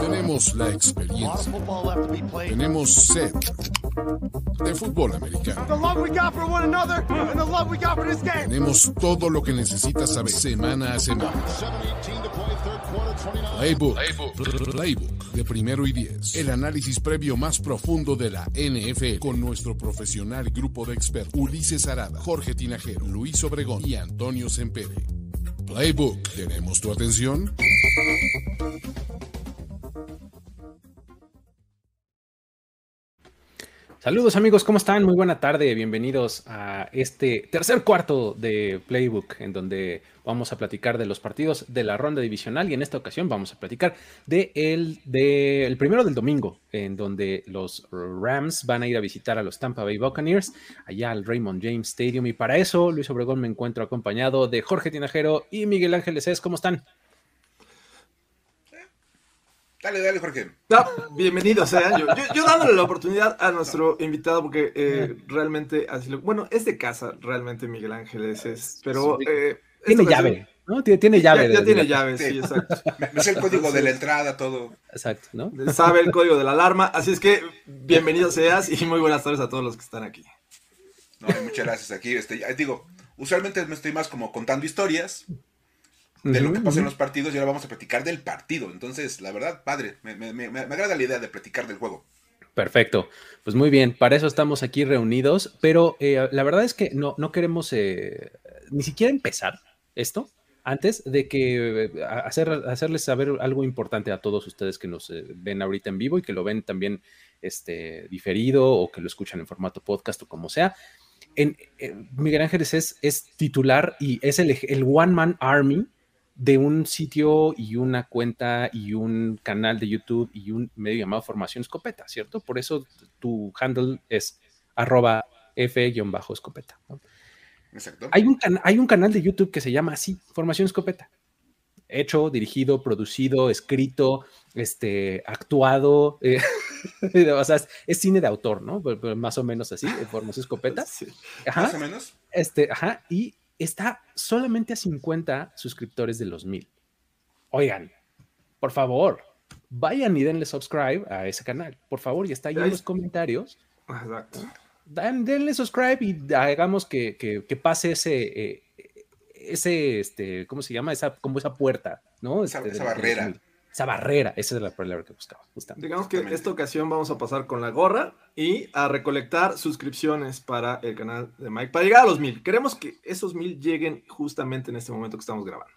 tenemos la experiencia, tenemos sed de fútbol americano. Tenemos todo lo que necesitas saber semana a semana. Playbook, Playbook de primero y diez. El análisis previo más profundo de la NFL con nuestro profesional grupo de expertos Ulises Arada, Jorge Tinajero, Luis Obregón y Antonio Sempere. Playbook, ¿tenemos tu atención? Saludos amigos, ¿cómo están? Muy buena tarde, bienvenidos a este tercer cuarto de Playbook, en donde vamos a platicar de los partidos de la ronda divisional y en esta ocasión vamos a platicar de primero del domingo, en donde los Rams van a ir a visitar a los Tampa Bay Buccaneers, allá al Raymond James Stadium. Y para eso, Luis Obregón me encuentro acompañado de Jorge Tinajero y Miguel Ángeles Es. ¿Cómo están? Dale, dale, Jorge. Ah, bienvenido sea. Yo, yo, dándole la oportunidad a nuestro invitado, porque eh, realmente así lo. Bueno, es de casa, realmente Miguel Ángeles es. Pero. Eh, tiene llave, ¿no? Tiene, tiene llave. Ya, ya tiene llave, sí, exacto. Es el código de la entrada, todo. Exacto, ¿no? Sabe el código de la alarma. Así es que bienvenido seas y muy buenas tardes a todos los que están aquí. No, muchas gracias. Aquí, este, digo, usualmente me estoy más como contando historias de lo que pasa en los partidos y ahora vamos a platicar del partido. Entonces, la verdad, padre, me, me, me, agrada la idea de platicar del juego. Perfecto, pues muy bien, para eso estamos aquí reunidos, pero eh, la verdad es que no, no queremos eh, ni siquiera empezar esto antes de que eh, hacer, hacerles saber algo importante a todos ustedes que nos ven ahorita en vivo y que lo ven también este, diferido o que lo escuchan en formato podcast o como sea. En, Miguel Ángeles es, es, titular y es el, el One Man Army de un sitio y una cuenta y un canal de YouTube y un medio llamado Formación Escopeta, ¿cierto? Por eso tu handle es arroba f-escopeta. Exacto. Hay un, hay un canal de YouTube que se llama así, Formación Escopeta. Hecho, dirigido, producido, escrito, este, actuado. Eh, o sea, es, cine de autor, ¿no? más o menos así, Formación Escopeta. Más o menos. Este, ajá, y está solamente a 50 suscriptores de los mil. Oigan, por favor, vayan y denle subscribe a ese canal. Por favor, y está ahí en los comentarios. Exacto. denle subscribe y hagamos que, pase ese, eh, ese, este, ¿cómo se llama? Esa, como esa puerta, ¿no? Esa, este, barrera esa barrera, esa es la palabra que buscaba. Digamos que esta ocasión vamos a pasar con la gorra y a recolectar suscripciones para el canal de Mike para llegar a los mil. Queremos que esos mil lleguen justamente en este momento que estamos grabando.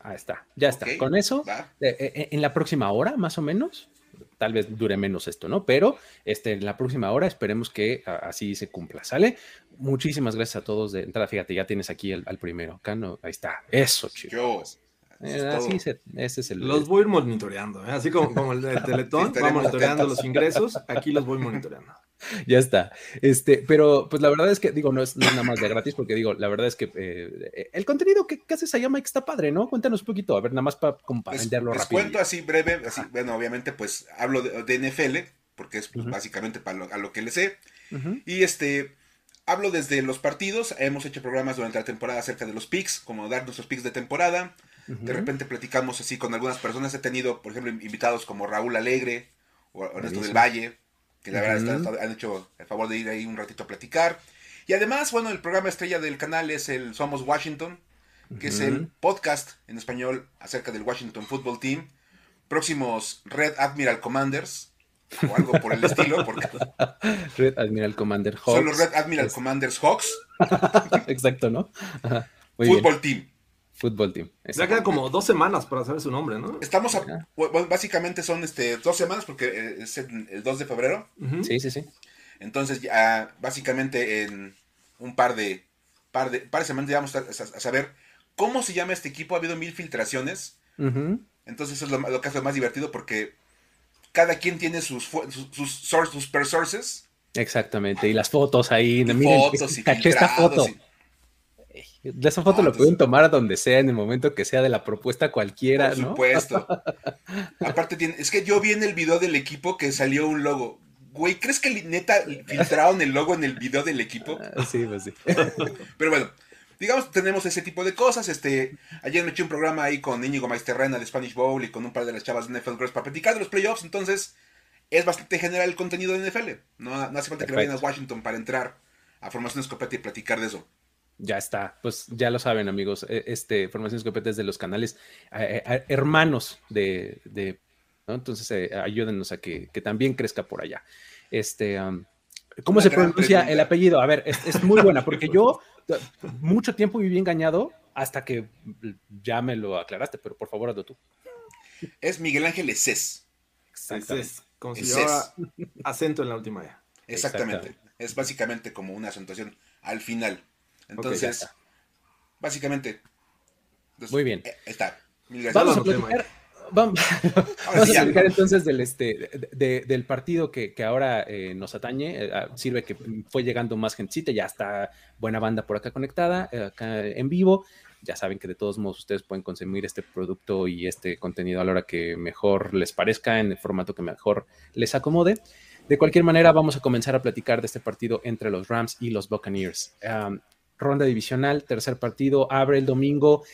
Ahí está, ya está. Con eso, eh, eh, en la próxima hora, más o menos, tal vez dure menos esto, ¿no? Pero este, en la próxima hora esperemos que así se cumpla, ¿sale? Muchísimas gracias a todos de entrada. Fíjate, ya tienes aquí al primero. Acá no, ahí está. Eso, chicos. Eh, así ese es el. Los voy monitoreando, ¿eh? así como, como el de Teletón, va monitoreando los ingresos, aquí los voy monitoreando. Ya está. Este, pero pues la verdad es que, digo, no es, nada más de gratis, porque digo, la verdad es que eh, el contenido que, que, haces allá, Mike, está padre, ¿no? Cuéntanos un poquito, a ver, nada más para, como para pues, venderlo les rápido. cuento así breve, así, bueno, obviamente, pues hablo de, NFL, porque es pues, básicamente para lo, a lo que le sé. Y este, hablo desde los partidos, hemos hecho programas durante la temporada acerca de los picks, como dar nuestros picks de temporada. De repente platicamos así con algunas personas. He tenido, por ejemplo, invitados como Raúl Alegre o Ernesto del Valle, que la verdad han hecho el favor de ir ahí un ratito a platicar. Y además, bueno, el programa estrella del canal es el Somos Washington, que es el podcast en español acerca del Washington Football Team. Próximos Red Admiral Commanders, o algo por el estilo, porque Red Admiral Commander Hawks. Son los Red Admiral Commanders Hawks. Exacto, ¿no? Football Team. Fútbol Team. Ya quedan como dos semanas para saber su nombre, ¿no? Estamos, básicamente son este, dos semanas porque eh, es el, 2 de febrero. Sí, sí, sí. Entonces, ya básicamente en un par de, par de, par de semanas ya vamos a, saber cómo se llama este equipo. Ha habido mil filtraciones. Entonces, eso es lo, lo, que hace más divertido porque cada quien tiene sus, sus, sus, sus per sources. Exactamente, y las fotos ahí. Y miren, fotos y caché esta foto. y- De esa foto No, lo entonces- pueden tomar donde sea, en el momento que sea de la propuesta cualquiera, Por ¿no? supuesto. Aparte, tiene, es que yo vi en el video del equipo que salió un logo. Güey, ¿crees que neta filtraron el logo en el video del equipo? Ah, Sí, pues sí. Pero bueno, digamos, tenemos ese tipo de cosas. Este, ayer me eché un programa ahí con Íñigo Maisterrena de Spanish Bowl y con un par de las chavas de NFL Girls para platicar de los playoffs. Entonces, es bastante general el contenido de NFL. No, no hace falta que vayan a Perfecto. Washington para entrar a Formación Escopeta y platicar de eso. Ya está, pues ya lo saben amigos, e- este Formación Escopeta es de los canales eh, eh, hermanos de, de- ¿no? Entonces eh, ayúdennos a que, que también crezca por allá. Este, ¿Cómo Una se pronuncia pregunta. el apellido? A ver, es, es muy buena, porque yo mucho tiempo viví engañado hasta que ya me lo aclaraste, pero por favor hazlo tú. Es Miguel Ángel Eces. Exactamente. Como si acento en la última ya. Exactamente. Es básicamente como una acentuación al final. Entonces, está. básicamente. entonces, Muy bien. eh, está. Mil gracias. Vamos a platicar, vamos, a entonces del, este, de- de- del partido que, que ahora eh, nos atañe. Eh, ah, sirve que fue llegando más gentecita, ya está buena banda por acá conectada, eh, acá en vivo. Ya saben que de todos modos ustedes pueden consumir este producto y este contenido a la hora que mejor les parezca, en el formato que mejor les acomode. De cualquier manera, vamos a comenzar a platicar de este partido entre los Rams y los Buccaneers. Um, ronda divisional, tercer partido, abre el domingo.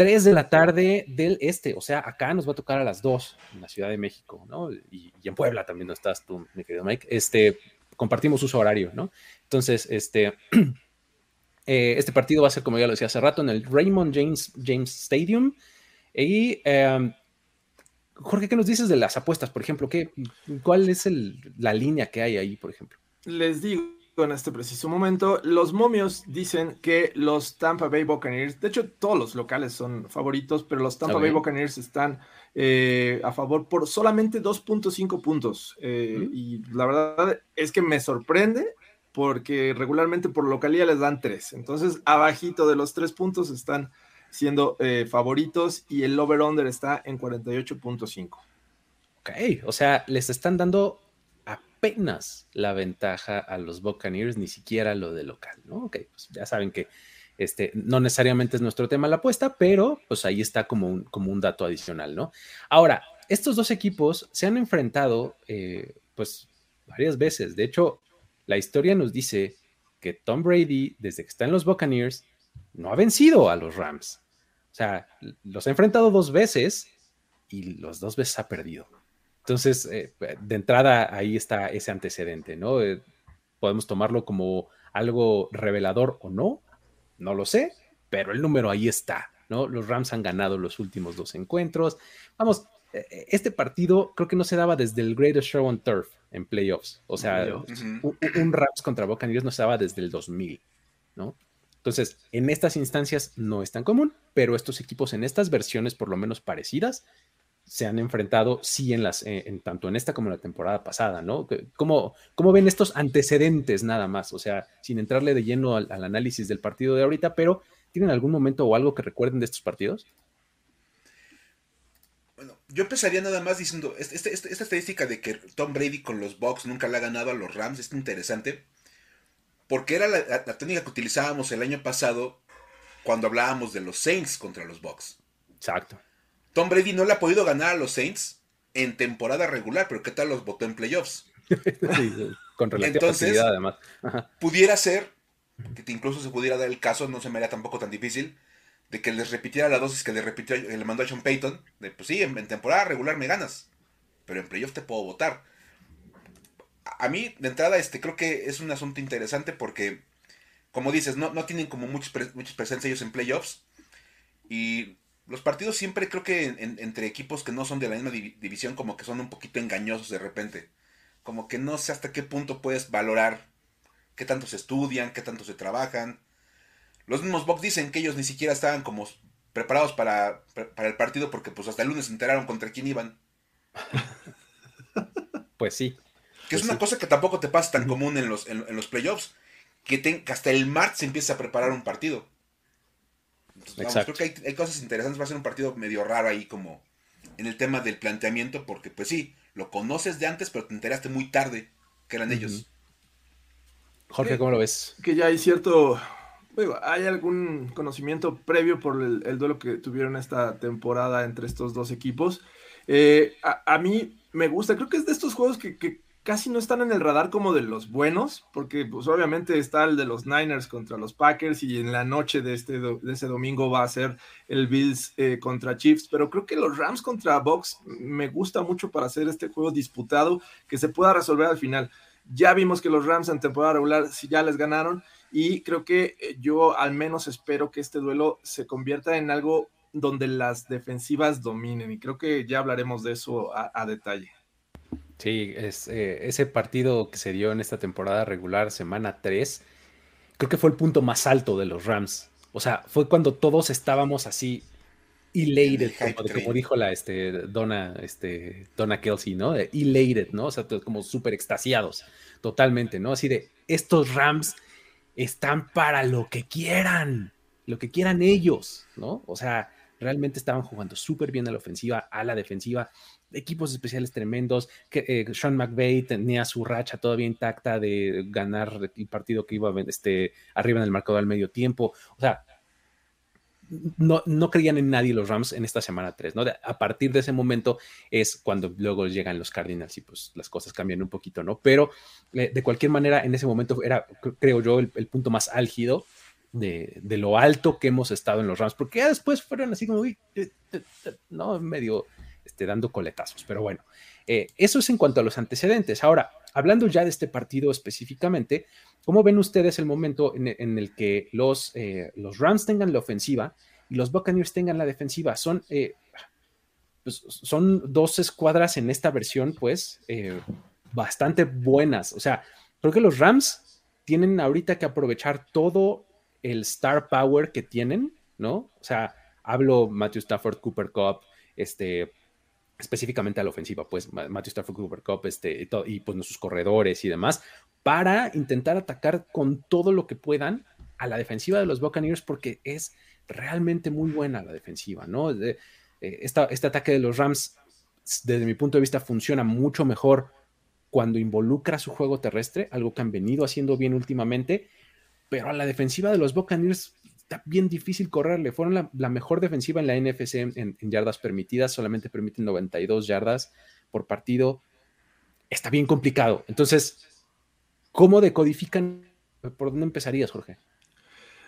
3 de la tarde del este, o sea, acá nos va a tocar a las 2 en la Ciudad de México, ¿no? Y, en Puebla también no estás tú, mi querido Mike. Este, compartimos uso horario, ¿no? Entonces, este, eh, este partido va a ser, como ya lo decía hace rato, en el Raymond James, James Stadium. Y, eh, Jorge, ¿qué nos dices de las apuestas, por ejemplo? ¿Qué, ¿Cuál es la línea que hay ahí, por ejemplo? Les digo en este preciso momento, los momios dicen que los Tampa Bay Buccaneers, de hecho todos los locales son favoritos, pero los Tampa. Bay Buccaneers están eh, a favor por solamente 2.5 puntos. Eh, Mm. Y la verdad es que me sorprende porque regularmente por localía les dan 3. Entonces, abajito de los 3 puntos están siendo eh, favoritos y el over-under está en 48.5. Ok, o sea, les están dando apenas la ventaja a los Buccaneers, ni siquiera lo de local, ¿no? Ok, pues ya saben que este, no necesariamente es nuestro tema la apuesta, pero pues ahí está como un, como un dato adicional, ¿no? Ahora, estos dos equipos se han enfrentado eh, pues varias veces. De hecho, la historia nos dice que Tom Brady, desde que está en los Buccaneers, no ha vencido a los Rams. O sea, los ha enfrentado dos veces y los dos veces ha perdido. Entonces, eh, de entrada, ahí está ese antecedente, ¿no? Eh, podemos tomarlo como algo revelador o no, no lo sé, pero el número ahí está, ¿no? Los Rams han ganado los últimos dos encuentros. Vamos, eh, este partido creo que no se daba desde el Greatest Show on Turf en playoffs. O sea, un Rams contra Buccaneers no se daba desde el 2000, ¿no? Entonces, en estas instancias no es tan común, pero estos equipos en estas versiones, por lo menos parecidas, se han enfrentado, sí, en las, eh, en, tanto en esta como en la temporada pasada, ¿no? ¿Cómo, ¿Cómo, ven estos antecedentes nada más? O sea, sin entrarle de lleno al, al, análisis del partido de ahorita, pero ¿tienen algún momento o algo que recuerden de estos partidos? Bueno, yo empezaría nada más diciendo, este, este, esta estadística de que Tom Brady con los Bucks nunca le ha ganado a los Rams es interesante, porque era la, la, la técnica que utilizábamos el año pasado cuando hablábamos de los Saints contra los Bucks. Exacto. Tom Brady no le ha podido ganar a los Saints en temporada regular, pero ¿qué tal los votó en playoffs? sí, con relativa Entonces, además. Ajá. Pudiera ser, que incluso se pudiera dar el caso, no se me haría tampoco tan difícil, de que les repitiera la dosis que le repitió, le mandó a Sean Payton, de pues sí, en, en temporada regular me ganas, pero en playoffs te puedo votar. A, a, mí, de entrada, este, creo que es un asunto interesante porque, como dices, no, no tienen como muchos, pre, presencia ellos en playoffs, y los partidos siempre creo que en, en, entre equipos que no son de la misma div división como que son un poquito engañosos de repente. Como que no sé hasta qué punto puedes valorar qué tanto se estudian, qué tanto se trabajan. Los mismos Bucks dicen que ellos ni siquiera estaban como preparados para, para el partido porque pues hasta el lunes se enteraron contra quién iban. Pues sí. Que es pues una sí. cosa que tampoco te pasa tan común en los, en, en los playoffs. Que, te, que, hasta el martes se empieza a preparar un partido. Vamos, creo que hay, hay, cosas interesantes. Va a ser un partido medio raro ahí como en el tema del planteamiento. Porque pues sí, lo conoces de antes, pero te enteraste muy tarde que eran uh -huh. ellos. Jorge, ¿cómo lo ves? Que ya hay cierto, hay algún conocimiento previo por el, duelo que tuvieron esta temporada entre estos dos equipos. Eh, a, mí me gusta, creo que es de estos juegos que, casi no están en el radar como de los buenos, porque pues obviamente está el de los Niners contra los Packers y en la noche de, este, de ese domingo va a ser el Bills eh, contra Chiefs, pero creo que los Rams contra Bucks me gusta mucho para hacer este juego disputado que se pueda resolver al final. Ya vimos que los Rams en temporada regular si ya les ganaron y creo que eh, yo al menos espero que este duelo se convierta en algo donde las defensivas dominen y creo que ya hablaremos de eso a, detalle. Sí, es, eh, ese partido que se dio en esta temporada regular, semana 3, creo que fue el punto más alto de los Rams. O sea, fue cuando todos estábamos así elated, como, dijo la este, Donna, este, Donna Kelsey, ¿no? elated, ¿no? O sea, como súper extasiados, totalmente, ¿no? Así de, estos Rams están para lo que quieran, lo que quieran ellos, ¿no? O sea, realmente estaban jugando súper bien a la ofensiva, a la defensiva, equipos especiales tremendos, que eh, Sean McVay tenía su racha todavía intacta de ganar el partido que iba este, arriba en el marcador al medio tiempo, o sea, no, no, creían en nadie los Rams en esta semana 3, ¿no? a partir de ese momento es cuando luego llegan los Cardinals y pues las cosas cambian un poquito, ¿no? Pero eh, de cualquier manera, en ese momento era, creo yo, el, punto más álgido de, lo alto que hemos estado en los Rams, porque ya después fueron así como, ¿no? Medio este, dando coletazos, pero bueno, eh, eso es en cuanto a los antecedentes. Ahora, hablando ya de este partido específicamente, ¿cómo ven ustedes el momento en, el que los, eh, los Rams tengan la ofensiva y los Buccaneers tengan la defensiva? Son, eh, pues, son dos escuadras en esta versión, pues, bastante buenas. O sea, creo que los Rams tienen ahorita que aprovechar todo el star power que tienen, ¿no? O sea, hablo Matthew Stafford, Cooper Cup, este, específicamente a la ofensiva, pues Matthew Stafford, Cooper Cup, este, y, pues nuestros corredores y demás, para intentar atacar con todo lo que puedan a la defensiva de los Buccaneers, porque es realmente muy buena la defensiva, ¿no? Eh, este ataque de los Rams, desde mi punto de vista, funciona mucho mejor cuando involucra su juego terrestre, algo que han venido haciendo bien últimamente, pero a la defensiva de los Buccaneers está bien difícil correrle. Fueron la, mejor defensiva en la NFC en, yardas permitidas, solamente permiten 92 yardas por partido. Está bien complicado. Entonces, ¿cómo decodifican? ¿Por dónde empezarías, Jorge?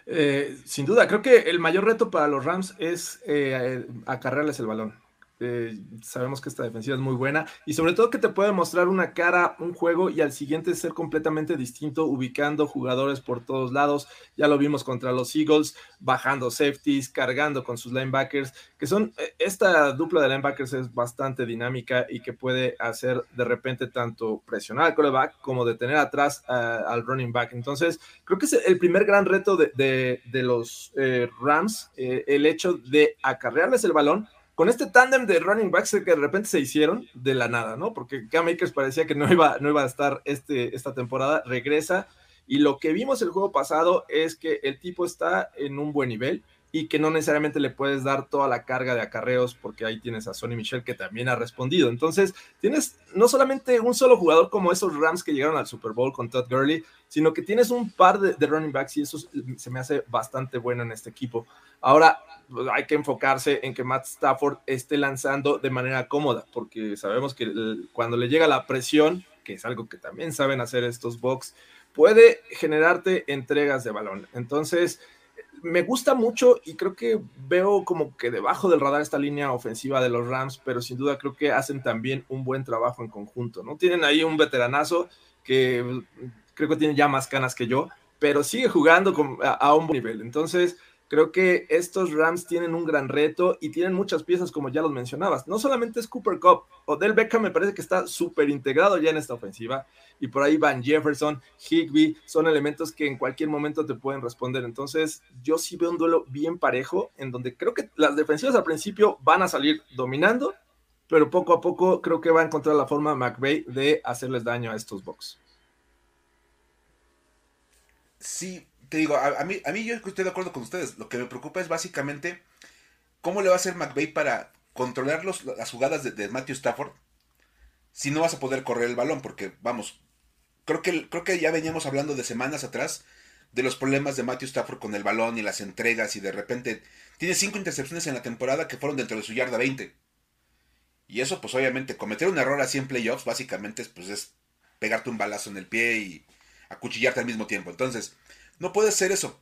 Eh, sin duda, creo que el mayor reto para los Rams es eh, acarrearles el balón. Eh, sabemos que esta defensiva es muy buena y sobre todo que te puede mostrar una cara, un juego y al siguiente ser completamente distinto, ubicando jugadores por todos lados. Ya lo vimos contra los Eagles, bajando safeties, cargando con sus linebackers, que son, eh, esta dupla de linebackers es bastante dinámica y que puede hacer de repente tanto presionar al coreback como detener atrás al running back. Entonces, creo que es el primer gran reto de, los eh, Rams, el hecho de acarrearles el balón con este tándem de running backs que de repente se hicieron de la nada, ¿no? Porque Cam parecía que no iba, no iba a estar este, esta temporada, regresa y lo que vimos el juego pasado es que el tipo está en un buen nivel y que no necesariamente le puedes dar toda la carga de acarreos porque ahí tienes a Sonny Michel que también ha respondido. Entonces, tienes no solamente un solo jugador como esos Rams que llegaron al Super Bowl con Todd Gurley, sino que tienes un par de, running backs y eso se me hace bastante bueno en este equipo. Ahora, hay que enfocarse en que Matt Stafford esté lanzando de manera cómoda, porque sabemos que cuando le llega la presión, que es algo que también saben hacer estos Bucks, puede generarte entregas de balón. Entonces, me gusta mucho y creo que veo como que debajo del radar esta línea ofensiva de los Rams, pero sin duda creo que hacen también un buen trabajo en conjunto, ¿no? Tienen ahí un veteranazo que creo que tiene ya más canas que yo, pero sigue jugando a un buen nivel. Entonces, Creo que estos Rams tienen un gran reto y tienen muchas piezas, como ya los mencionabas. No solamente es Cooper Cup, Odell Beckham me parece que está súper integrado ya en esta ofensiva. Y por ahí Van Jefferson, Higby, son elementos que en cualquier momento te pueden responder. Entonces, yo sí veo un duelo bien parejo, en donde creo que las defensivas al principio van a salir dominando, pero poco a poco creo que va a encontrar la forma McVay de hacerles daño a estos Bucks. Sí, te digo, a, mí, a mí yo estoy de acuerdo con ustedes. Lo que me preocupa es básicamente cómo le va a hacer McVeigh para controlar las jugadas de, Matthew Stafford si no vas a poder correr el balón, porque vamos, creo que, creo que ya veníamos hablando de semanas atrás de los problemas de Matthew Stafford con el balón y las entregas y de repente tiene cinco intercepciones en la temporada que fueron dentro de su yarda 20. Y eso pues obviamente cometer un error así en playoffs básicamente pues, es pegarte un balazo en el pie y acuchillarte al mismo tiempo. Entonces, no puede ser eso.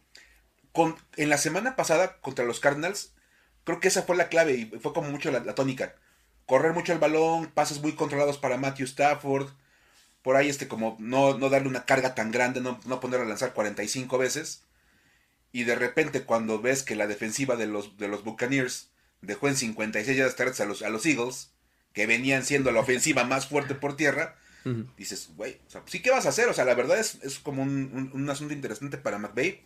Con, en la semana pasada contra los Cardinals, creo que esa fue la clave y fue como mucho la, tónica. Correr mucho el balón, pases muy controlados para Matthew Stafford, por ahí este como no, no darle una carga tan grande, no, no ponerlo a lanzar 45 veces. Y de repente cuando ves que la defensiva de los, de los Buccaneers dejó en 56 yardas a los, a los Eagles, que venían siendo la ofensiva más fuerte por tierra, dices, güey, o sea, sí, ¿qué vas a hacer? O sea, la verdad es, es como un, un, asunto interesante para McVeigh.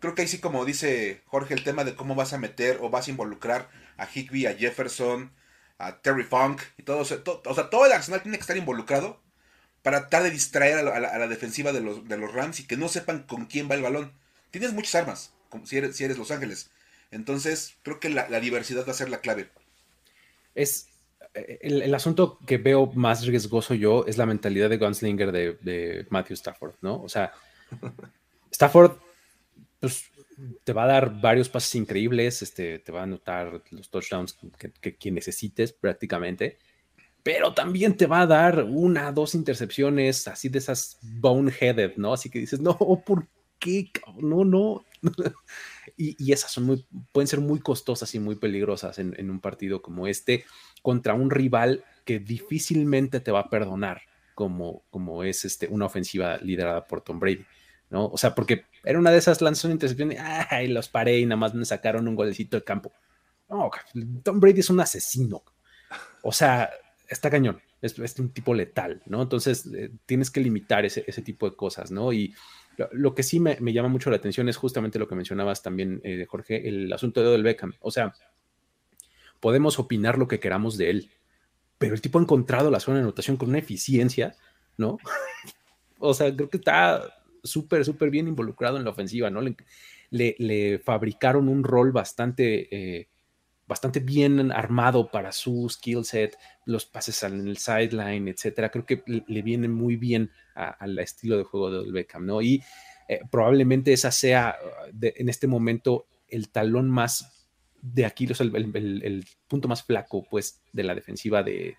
Creo que ahí sí, como dice Jorge, el tema de cómo vas a meter o vas a involucrar a Higby, a Jefferson, a Terry Funk y todo, o sea, todo el arsenal tiene que estar involucrado para tratar de distraer a la, defensiva de los, de los, Rams y que no sepan con quién va el balón. Tienes muchas armas, como si, eres, si eres Los Ángeles. Entonces, creo que la, diversidad va a ser la clave. Es el, asunto que veo más riesgoso yo es la mentalidad de Gunslinger de, Matthew Stafford, ¿no? O sea, Stafford, pues, te va a dar varios pases increíbles, este, te va a anotar los touchdowns que, que necesites prácticamente pero también te va a dar una, dos intercepciones así de esas boneheaded, ¿no? Así que dices, no, ¿por qué? No, no. y, esas son pueden ser muy costosas y muy peligrosas en, un partido como este contra un rival que difícilmente te va a perdonar como, como es este, una ofensiva liderada por Tom Brady. ¿no? O sea, porque era una de esas lanzas una intercepción y ay, los paré y nada más me sacaron un golecito del campo. No, Tom Brady es un asesino. O sea, está cañón, es, un tipo letal, ¿no? Entonces eh, tienes que limitar ese, tipo de cosas, ¿no? Y lo, que sí me, llama mucho la atención es justamente lo que mencionabas también, eh, Jorge, el asunto de Odell Beckham. O sea, podemos opinar lo que queramos de él, pero el tipo ha encontrado la zona de anotación con una eficiencia, ¿no? o sea, creo que está súper, súper bien involucrado en la ofensiva, ¿no? Le, fabricaron un rol bastante... Eh, bastante bien armado para su skill set, los pases en el sideline, etcétera. Creo que le viene muy bien al estilo de juego de Beckham, ¿no? Y eh, probablemente esa sea en este momento el talón más de aquí, el, punto más flaco, pues, de la defensiva de,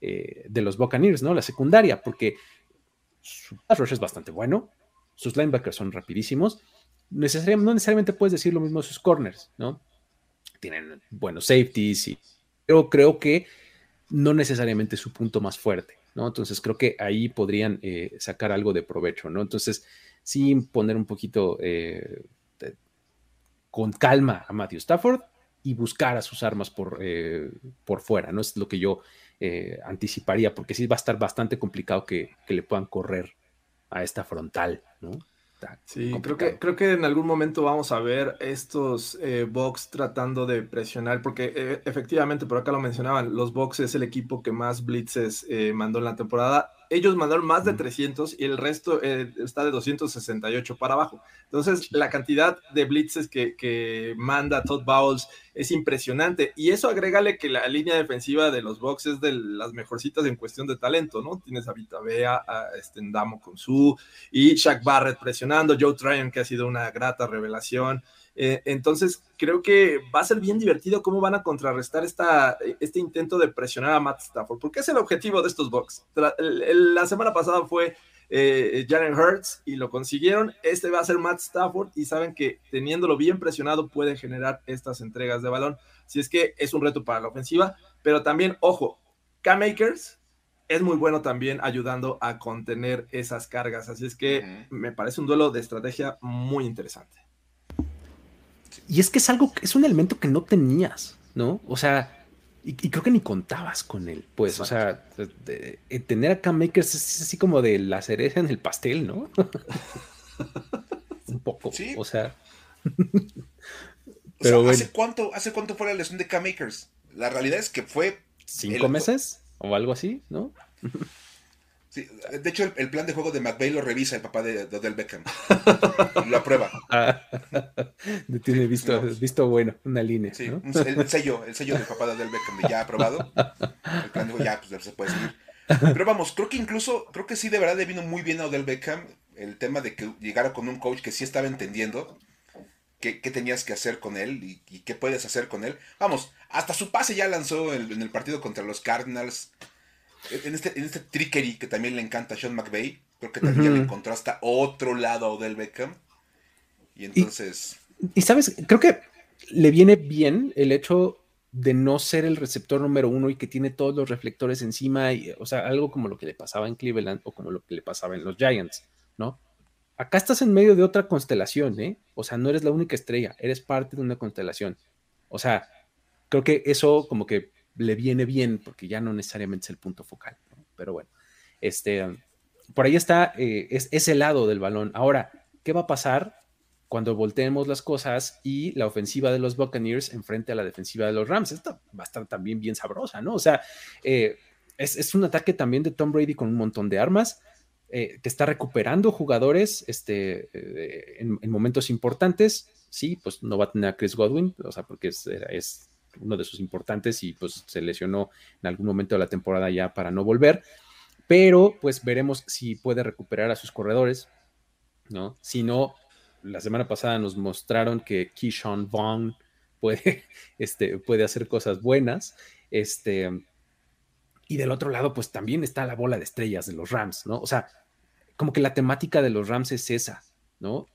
eh, de los Buccaneers, ¿no? La secundaria, porque su pass rush es bastante bueno, sus linebackers son rapidísimos, no necesariamente puedes decir lo mismo de sus corners, ¿no? Tienen buenos safeties, y, pero creo que no necesariamente es su punto más fuerte, ¿no? Entonces creo que ahí podrían eh, sacar algo de provecho, ¿no? Entonces, sin poner un poquito eh, con calma a Matthew Stafford y buscar a sus armas por, eh, por fuera, ¿no? Es lo que yo anticiparía, porque sí va a estar bastante complicado que, que le puedan correr a esta frontal, ¿no? Sí, creo que, creo que en algún momento vamos a ver estos eh, Bucks tratando de presionar, porque eh, efectivamente, por acá lo mencionaban, los Bucks es el equipo que más blitzes eh, mandó en la temporada ellos mandaron más de 300 y el resto eh, está de 268 para abajo. Entonces, la cantidad de blitzes que, manda Todd Bowles es impresionante. Y eso agrégale que la línea defensiva de los Bucks es de las mejorcitas en cuestión de talento, ¿no? Tienes a Vita Bea, a Stendamo con su y Shaq Barrett presionando, Joe Tryon, que ha sido una grata revelación. Eh, entonces, creo que va a ser bien divertido cómo van a contrarrestar esta, este intento de presionar a Matt Stafford, porque es el objetivo de estos Bucks. La semana pasada fue eh, Jalen Hurts y lo consiguieron. Este va a ser Matt Stafford y saben que teniéndolo bien presionado puede generar estas entregas de balón. Si es que es un reto para la ofensiva, pero también, ojo, K-Makers es muy bueno también ayudando a contener esas cargas. Así es que me parece un duelo de estrategia muy interesante. Y es que es algo, es un elemento que no tenías, ¿no? O sea, y, creo que ni contabas con él, pues, o sea, eh, tener a Cam Makers es así como de la cereza en el pastel, ¿no? un poco, ¿Sí? o sea. Pero ¿hace, cuánto, ¿hace cuánto fue la lesión de Cam Makers? La realidad es que fue... ¿Cinco meses? O algo así, ¿no? De hecho, el, plan de juego de McVeigh lo revisa el papá de, Odell Beckham. lo aprueba. Ah, tiene visto, visto bueno, una línea. Sí, el sello, el sello del papá de Odell Beckham ya aprobado. El plan de juego ya pues, se puede seguir. Pero vamos, creo que incluso, creo que sí de verdad le vino muy bien a Odell Beckham el tema de que llegara con un coach que sí estaba entendiendo qué, tenías que hacer con él y, qué puedes hacer con él. Vamos, hasta su pase ya lanzó en el partido contra los Cardinals. En este, en este trickery que también le encanta a Sean McVay. Creo que también le encontró hasta otro lado a Odell Beckham. Y entonces. Y, sabes, creo que le viene bien el hecho de no ser el receptor número uno y que tiene todos los reflectores encima, y, o sea, algo como lo que le pasaba en Cleveland o como lo que le pasaba en los Giants, ¿no? Acá estás en medio de otra constelación, ¿eh? O sea, no eres la única estrella, eres parte de una constelación. O sea, creo que eso como que le viene bien porque ya no necesariamente es el punto focal, pero bueno, este, por ahí está eh, es, ese lado del balón. Ahora, ¿qué va a pasar cuando volteemos las cosas y la ofensiva de los Buccaneers enfrente a la defensiva de los Rams? Esta va a estar también bien sabrosa, ¿no? O sea, eh, es, un ataque también de Tom Brady con un montón de armas. Eh, que está recuperando jugadores este, en, momentos importantes. Sí, pues no va a tener a Chris Godwin, o sea, porque es, es uno de sus importantes y pues se lesionó en algún momento de la temporada ya para no volver. Pero pues veremos si puede recuperar a sus corredores, ¿no? Si no, la semana pasada nos mostraron que Keyshawn Vaughn puede, este, puede hacer cosas buenas. Este, y del otro lado, pues también está la bola de estrellas de los Rams, ¿no? O sea, como que la temática de los Rams es esa, ¿no?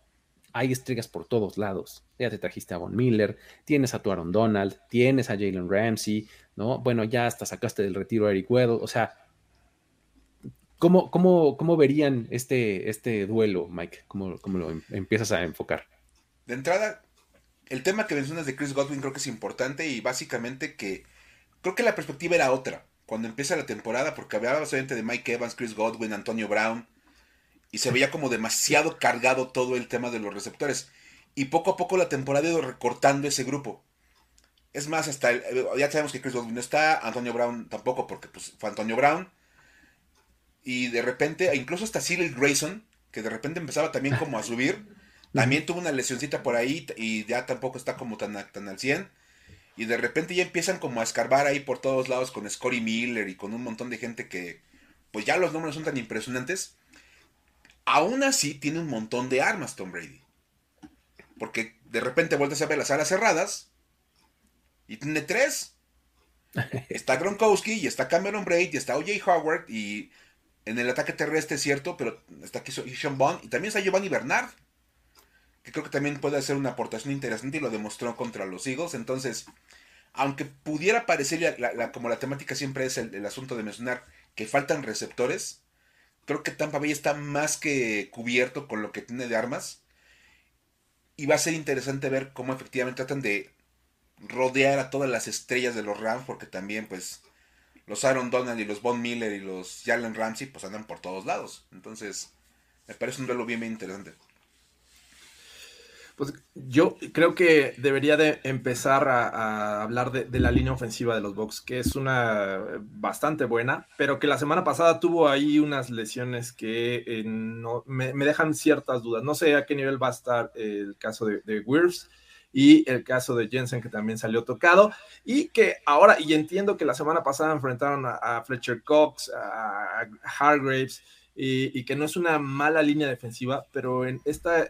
Hay estrellas por todos lados. Ya te trajiste a Von Miller, tienes a tu Aaron Donald, tienes a Jalen Ramsey, ¿no? Bueno, ya hasta sacaste del retiro a Eric Weddle. O sea, ¿cómo, cómo, cómo verían este, este duelo, Mike? ¿Cómo, ¿Cómo, lo em, empiezas a enfocar? De entrada, el tema que mencionas de Chris Godwin creo que es importante y básicamente que creo que la perspectiva era otra cuando empieza la temporada, porque hablaba solamente de Mike Evans, Chris Godwin, Antonio Brown y se veía como demasiado cargado todo el tema de los receptores. Y poco a poco la temporada ha ido recortando ese grupo. Es más, hasta ya sabemos que Chris Godwin no está, Antonio Brown tampoco, porque pues, fue Antonio Brown. Y de repente, incluso hasta Cyril Grayson, que de repente empezaba también como a subir, también tuvo una lesioncita por ahí y ya tampoco está como tan, tan al 100. Y de repente ya empiezan como a escarbar ahí por todos lados con Scotty Miller y con un montón de gente que, pues ya los números son tan impresionantes Aún así tiene un montón de armas Tom Brady. Porque de repente vuelves a ver las alas cerradas y tiene tres. Está Gronkowski y está Cameron Braid y está OJ Howard y en el ataque terrestre es cierto, pero está aquí Sean Bond y también está Giovanni Bernard, que creo que también puede hacer una aportación interesante y lo demostró contra los Eagles. Entonces, aunque pudiera parecer como la temática siempre es el asunto de mencionar que faltan receptores, Creo que Tampa Bay está más que cubierto con lo que tiene de armas. Y va a ser interesante ver cómo efectivamente tratan de rodear a todas las estrellas de los Rams, porque también, pues, los Aaron Donald y los Von Miller y los Jalen Ramsey, pues andan por todos lados. Entonces, me parece un duelo bien, bien interesante. Pues yo creo que debería de empezar a, hablar de, la línea ofensiva de los Bucks, que es una bastante buena, pero que la semana pasada tuvo ahí unas lesiones que eh, me, dejan ciertas dudas. No sé a qué nivel va a estar el caso de, de Wirfs y el caso de Jensen que también salió tocado y que ahora, y entiendo que la semana pasada enfrentaron a, Fletcher Cox, a, Hargraves y, y que no es una mala línea defensiva, pero en esta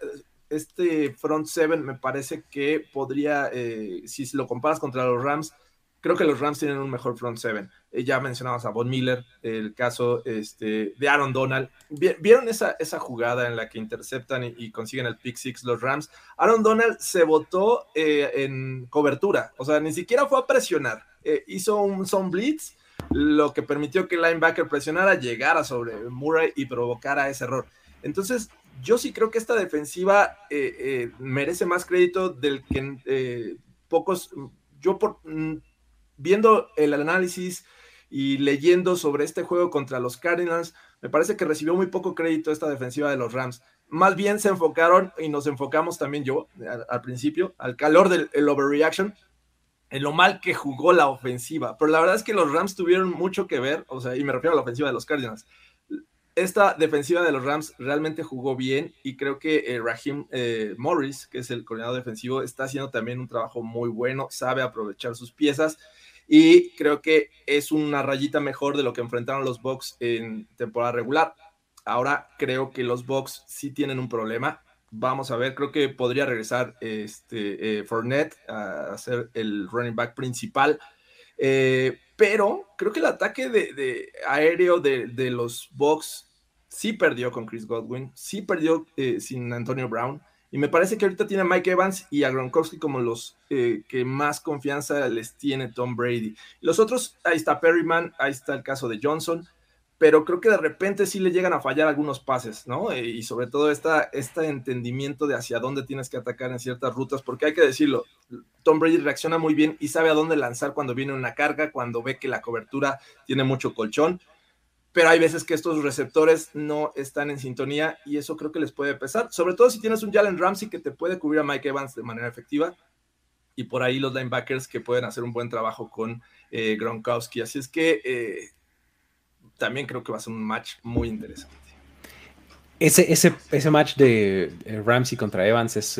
este front seven me parece que podría, eh, si lo comparas contra los Rams, creo que los Rams tienen un mejor front seven. Eh, ya mencionabas a Von Miller, el caso este, de Aaron Donald. ¿Vieron esa, esa jugada en la que interceptan y, consiguen el pick six los Rams? Aaron Donald se votó eh, en cobertura, o sea, ni siquiera fue a presionar. hizo un son blitz, lo que permitió que el linebacker presionara, llegara sobre Murray y provocara ese error. Entonces, yo sí creo que esta defensiva eh, eh, merece más crédito del que eh, pocos, yo por, mm, viendo el análisis y leyendo sobre este juego contra los Cardinals, me parece que recibió muy poco crédito esta defensiva de los Rams. Más bien se enfocaron y nos enfocamos también yo al, principio, al calor del overreaction, en lo mal que jugó la ofensiva. Pero la verdad es que los Rams tuvieron mucho que ver, o sea, y me refiero a la ofensiva de los Cardinals esta defensiva de los Rams realmente jugó bien y creo que eh, Raheem eh, Morris, que es el coordinador defensivo, está haciendo también un trabajo muy bueno, sabe aprovechar sus piezas y creo que es una rayita mejor de lo que enfrentaron los Bucks en temporada regular. Ahora creo que los Bucks sí tienen un problema. Vamos a ver, creo que podría regresar este, eh, Fournette a ser el running back principal. Eh, pero creo que el ataque de, aéreo de, los Bucks sí perdió con Chris Godwin, sí perdió eh, sin Antonio Brown. Y me parece que ahorita tiene a Mike Evans y a Gronkowski como los eh, que más confianza les tiene Tom Brady. Los otros, ahí está Perryman, ahí está el caso de Johnson, pero creo que de repente sí le llegan a fallar algunos pases, ¿no? Eh, y sobre todo esta, este entendimiento de hacia dónde tienes que atacar en ciertas rutas, porque hay que decirlo, Tom Brady reacciona muy bien y sabe a dónde lanzar cuando viene una carga, cuando ve que la cobertura tiene mucho colchón pero hay veces que estos receptores no están en sintonía y eso creo que les puede pesar, sobre todo si tienes un Jalen Ramsey que te puede cubrir a Mike Evans de manera efectiva y por ahí los linebackers que pueden hacer un buen trabajo con eh, Gronkowski. Así es que eh, también creo que va a ser un match muy interesante. Ese, ese, ese match de eh, Ramsey contra Evans es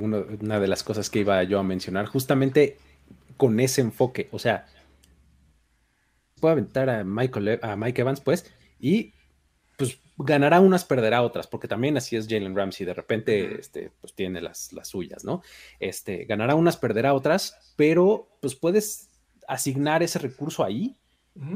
una de las cosas que iba yo a mencionar, justamente con ese enfoque. O sea, puede aventar a, Michael, a Mike Evans, pues, y pues ganará unas, perderá otras, porque también así es Jalen Ramsey, de repente, este, pues tiene las, las suyas, ¿no? Este, ganará unas, perderá otras, pero pues puedes asignar ese recurso ahí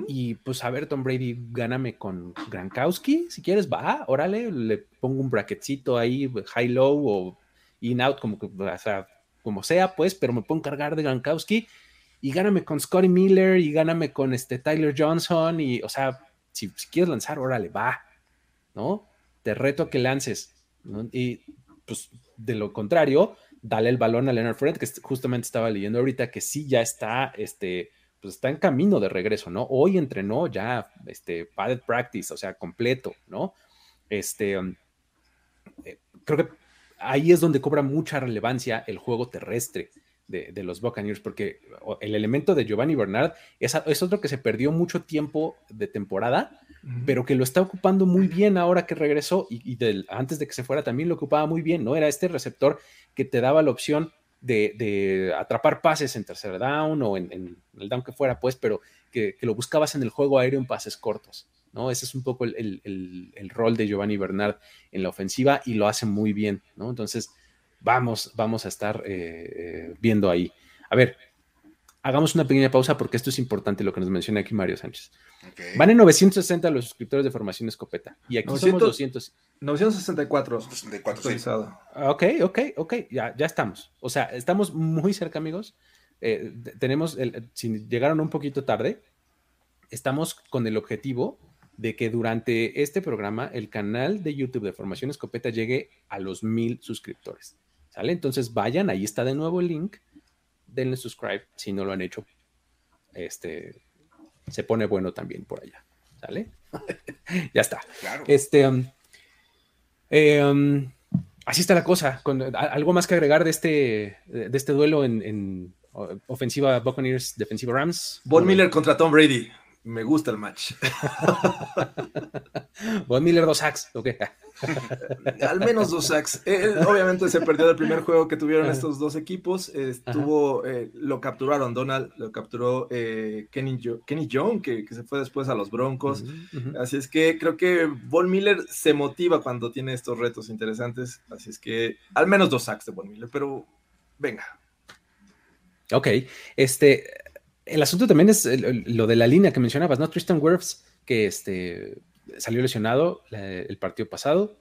y pues a ver, Tom Brady, gáname con Grankowski, si quieres, va, órale, le pongo un bracketcito ahí, high-low o in-out, como, o sea, como sea, pues, pero me puedo encargar de Grankowski y gáname con Scotty Miller y gáname con este Tyler Johnson y, o sea, si, quieres lanzar, órale, va, ¿no? Te reto a que lances, ¿no? Y pues de lo contrario, dale el balón a Leonard Fournette, que justamente estaba leyendo ahorita que sí ya está, este, pues está en camino de regreso, ¿no? Hoy entrenó ya, este, padded practice, o sea, completo, ¿no? Este, um, eh, creo que ahí es donde cobra mucha relevancia el juego terrestre de, los Buccaneers, porque el elemento de Giovanni Bernard es, es, otro que se perdió mucho tiempo de temporada, pero que lo está ocupando muy bien ahora que regresó y, antes de que se fuera también lo ocupaba muy bien, ¿no? Era este receptor que te daba la opción de, atrapar pases en tercer down o en, el down que fuera, pues, pero que, lo buscabas en el juego aéreo en pases cortos, ¿no? Ese es un poco el, el rol de Giovanni Bernard en la ofensiva y lo hace muy bien, ¿no? Entonces, vamos, vamos a estar eh, eh, viendo ahí. A ver, hagamos una pequeña pausa porque esto es importante lo que nos menciona aquí Mario Sánchez. Van en 960 los suscriptores de Formación Escopeta y aquí somos 200. 964. 964 Ok, ok, ok, ya, ya estamos. O sea, estamos muy cerca, amigos. Eh, tenemos, el, si llegaron un poquito tarde, estamos con el objetivo de que durante este programa el canal de YouTube de Formación Escopeta llegue a los mil suscriptores. ¿Sale? Entonces vayan, ahí está de nuevo el link. Denle subscribe si no lo han hecho. Este se pone bueno también por allá. ¿Sale? ya está. Este, um, eh, um, así está la cosa. algo más que agregar de este, de este duelo en, ofensiva Buccaneers, defensiva Rams. Von Miller contra Tom Brady. Me gusta el match. Von Miller dos sacks, ok. Al menos dos sacks. Eh, obviamente se perdió el primer juego que tuvieron estos dos equipos. Estuvo, eh, lo capturaron Donald, lo capturó eh, Kenny, Kenny Young, que, se fue después a los Broncos. Así es que creo que Von Miller se motiva cuando tiene estos retos interesantes. Así es que al menos dos sacks de Von Miller, pero venga. Ok, este, el asunto también es lo de la línea que mencionabas, ¿no? Tristan Wirfs, que este, salió lesionado el partido pasado,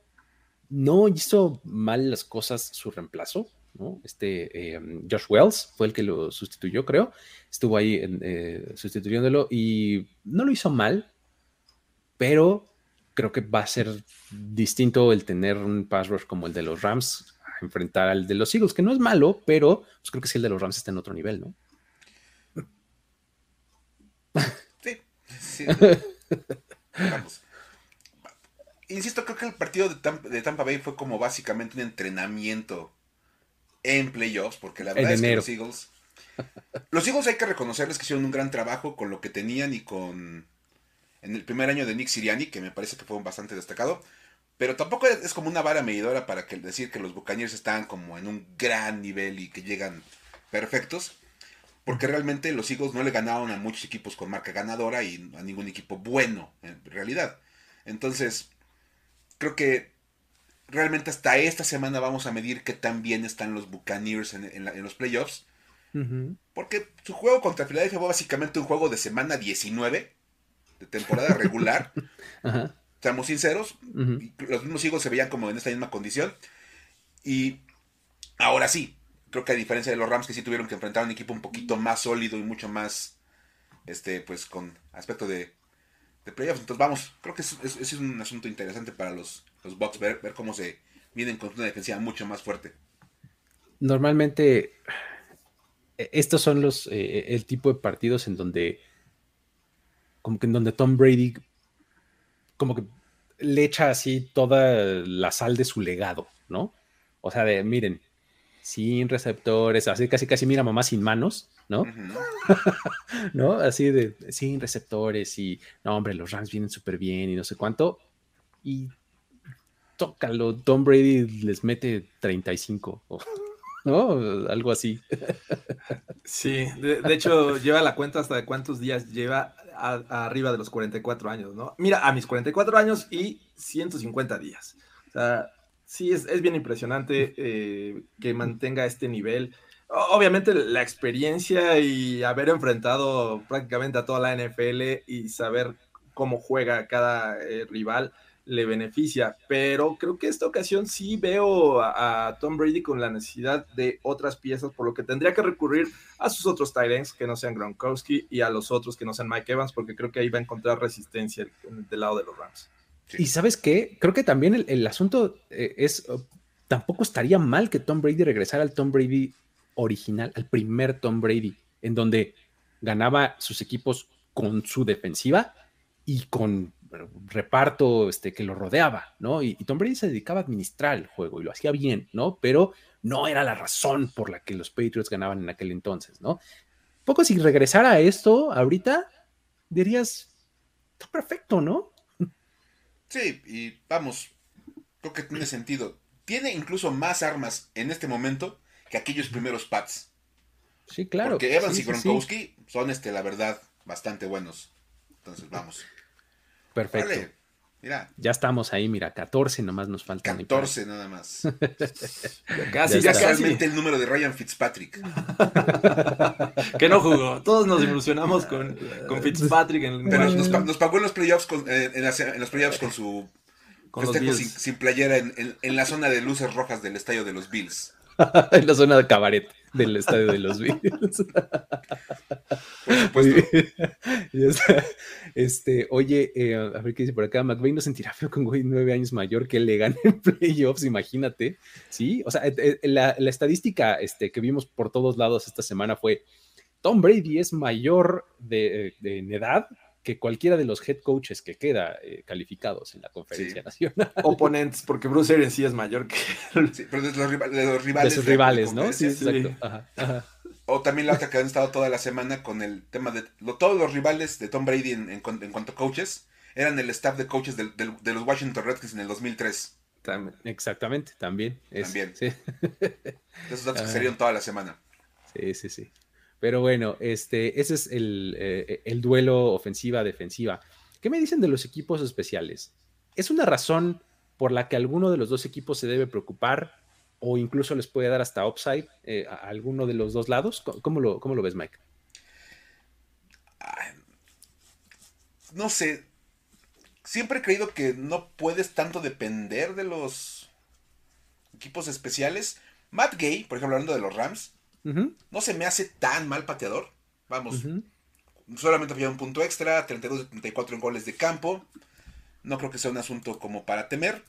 no hizo mal las cosas su reemplazo, ¿no? Este em, Josh Wells fue el que lo sustituyó, creo. Estuvo ahí eh, sustituyéndolo y no lo hizo mal, pero creo que va a ser distinto el tener un pass rush como el de los Rams a enfrentar al de los Eagles, que no es malo, pero pues creo que sí el de los Rams está en otro nivel, ¿no? Sí, Insisto, creo que el partido de Tampa, Bay fue como básicamente un entrenamiento en playoffs, porque la verdad es que los Eagles. Los Eagles hay que reconocerles que hicieron un gran trabajo con lo que tenían y con. En el primer año de Nick Siriani, que me parece que fue bastante destacado. Pero tampoco es, como una vara medidora para que, decir que los Buccaneers están como en un gran nivel y que llegan perfectos. Porque realmente los Eagles no le ganaron a muchos equipos con marca ganadora y a ningún equipo bueno en realidad. Entonces, creo que realmente hasta esta semana vamos a medir qué tan bien están los Buccaneers en, los playoffs. Porque su juego contra Philadelphia fue básicamente un juego de semana 19, de temporada regular. Seamos sinceros, los mismos Eagles se veían como en esta misma condición. Y ahora sí, creo que a diferencia de los Rams que sí tuvieron que enfrentar a un equipo un poquito más sólido y mucho más, este, pues con aspecto de, de playoffs. Entonces vamos, creo que es, es, un asunto interesante para los, los Bucks, ver, ver cómo se vienen con una defensiva mucho más fuerte. Normalmente, e, estos son los eh, el tipo de partidos en donde, como que en donde Tom Brady, como que le echa así toda la sal de su legado, ¿no? O sea, de miren, sin receptores, así casi casi mira mamá sin manos, ¿no? ¿No? Así de sin receptores y no, hombre, los Rams vienen súper bien y no sé cuánto. Y tócalo, Tom Brady les mete 35, ¿no? Algo así. Sí, de, hecho lleva la cuenta hasta de cuántos días lleva arriba de los 44 años, ¿no? Mira, a mis 44 años y 150 días. O sea, sí, es, bien impresionante eh, que mantenga este nivel. Obviamente la experiencia y haber enfrentado prácticamente a toda la NFL y saber cómo juega cada eh, rival, le beneficia, pero creo que esta ocasión sí veo a, Tom Brady con la necesidad de otras piezas, por lo que tendría que recurrir a sus otros tight que no sean Gronkowski y a los otros que no sean Mike Evans, porque creo que ahí va a encontrar resistencia del lado de los Rams. Y sabes qué, creo que también el, asunto eh, es, oh, tampoco estaría mal que Tom Brady regresara al Tom Brady original, al primer Tom Brady, en donde ganaba sus equipos con su defensiva y con reparto este, que lo rodeaba, ¿no? Y, Tom Brady se dedicaba a administrar el juego y lo hacía bien, ¿no? Pero no era la razón por la que los Patriots ganaban en aquel entonces, ¿no? Poco si regresara a esto ahorita, dirías, está perfecto, ¿no? Sí, y vamos, creo que tiene sentido. Tiene incluso más armas en este momento que aquellos primeros Pats. Sí, claro. Porque Evans y Gronkowski son, este, la verdad, bastante buenos. Entonces, vamos. Perfecto. Mira. Ya estamos ahí, mira, 14 nomás nos faltan. 14 nada más. casi, ya, casi. el número de Ryan Fitzpatrick. que no jugó. Todos nos ilusionamos con, con Fitzpatrick. En Pero nos, pagó en los playoffs con, eh, en, los playoffs con su con festejo sin, sin, playera en, en, la zona de luces rojas del estadio de los Bills. en la zona de cabaret del estadio de los Bills. Por este, oye, eh, a ver qué dice por acá. McVeigh no sentirá feo con güey nueve años mayor que le gane en playoffs, imagínate. Sí, o sea, eh, eh, la, estadística este, que vimos por todos lados esta semana fue: Tom Brady es mayor de, en edad que cualquiera de los head coaches que queda calificados en la conferencia nacional. Oponentes, porque Bruce Arians sí es mayor que. Sí, pero de los, rivales. De sus rivales, ¿no? Sí, exacto. Ajá, O también la otra que han estado toda la semana con el tema de todos los rivales de Tom Brady en, cuanto a coaches eran el staff de coaches de los Washington Redskins en el 2003. exactamente, también. también. Sí. Esos datos que ah. salieron toda la semana. Sí, sí, sí. Pero bueno, este, ese es el, eh, el duelo ofensiva-defensiva. ¿Qué me dicen de los equipos especiales? ¿Es una razón por la que alguno de los dos equipos se debe preocupar o incluso les puede dar hasta upside eh, a alguno de los dos lados. ¿Cómo lo, lo ves, Mike? no sé. Siempre he creído que no puedes tanto depender de los equipos especiales. Matt Gay, por ejemplo, hablando de los Rams, no se me hace tan mal pateador. Vamos, solamente había un punto extra, 32 de 34 en goles de campo. No creo que sea un asunto como para temer.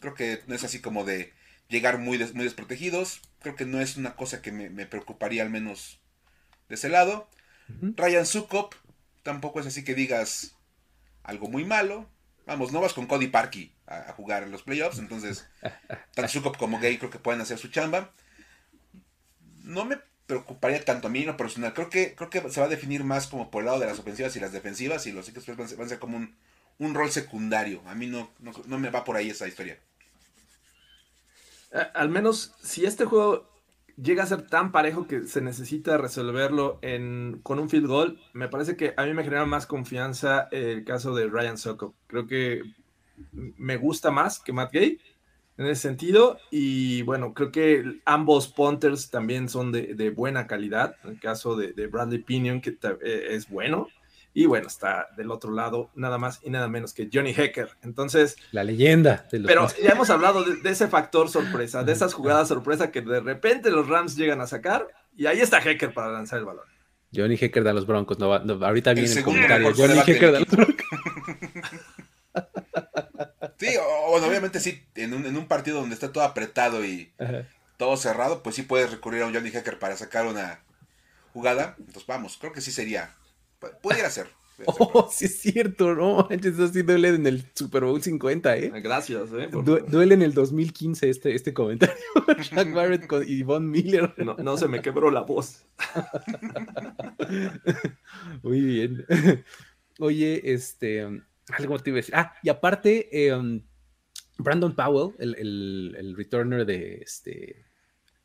Creo que no es así como de llegar muy, muy desprotegidos. Creo que no es una cosa que me, preocuparía al menos de ese lado. Ryan Sukop tampoco es así que digas algo muy malo. Vamos, no vas con Cody Parkey a, jugar en los playoffs, entonces tanto Sukop como Gay creo que pueden hacer su chamba. No me preocuparía tanto a mí en lo personal. Creo que, creo que se va a definir más como por el lado de las ofensivas y las defensivas y los equipos van, a ser como un, rol secundario. A mí no, no me va por ahí esa historia al menos si este juego llega a ser tan parejo que se necesita resolverlo con un field goal, me parece que a mí me genera más confianza el caso de Ryan Sokop. Creo que me gusta más que Matt Gay en ese sentido. Y bueno, creo que ambos punters también son de, buena calidad. En el caso de, Bradley Pinion, que eh, es bueno. Y bueno, está del otro lado nada más y nada menos que Johnny Hecker. Entonces. La leyenda. pero ya hemos hablado de, ese factor sorpresa, de esas jugadas sorpresa que de repente los Rams llegan a sacar. Y ahí está Hecker para lanzar el balón. Johnny Hecker de los Broncos. No, ahorita viene el, comentario. Johnny Hecker de los Broncos. Sí, bueno, obviamente sí, en un, en un, partido donde está todo apretado y todo cerrado, pues sí puedes recurrir a un Johnny Hacker para sacar una jugada. Entonces vamos, creo que sí sería, pudiera ser. Oh, sí es cierto, ¿no? Eso sí duele en el Super Bowl 50, ¿eh? Gracias, ¿eh? duele en el 2015 este, este comentario. Jack Barrett y Von Miller. No, no se me quebró la voz. Muy bien. Oye, este algo te iba a decir. Ah, y aparte, em, Brandon Powell, el, returner de, este,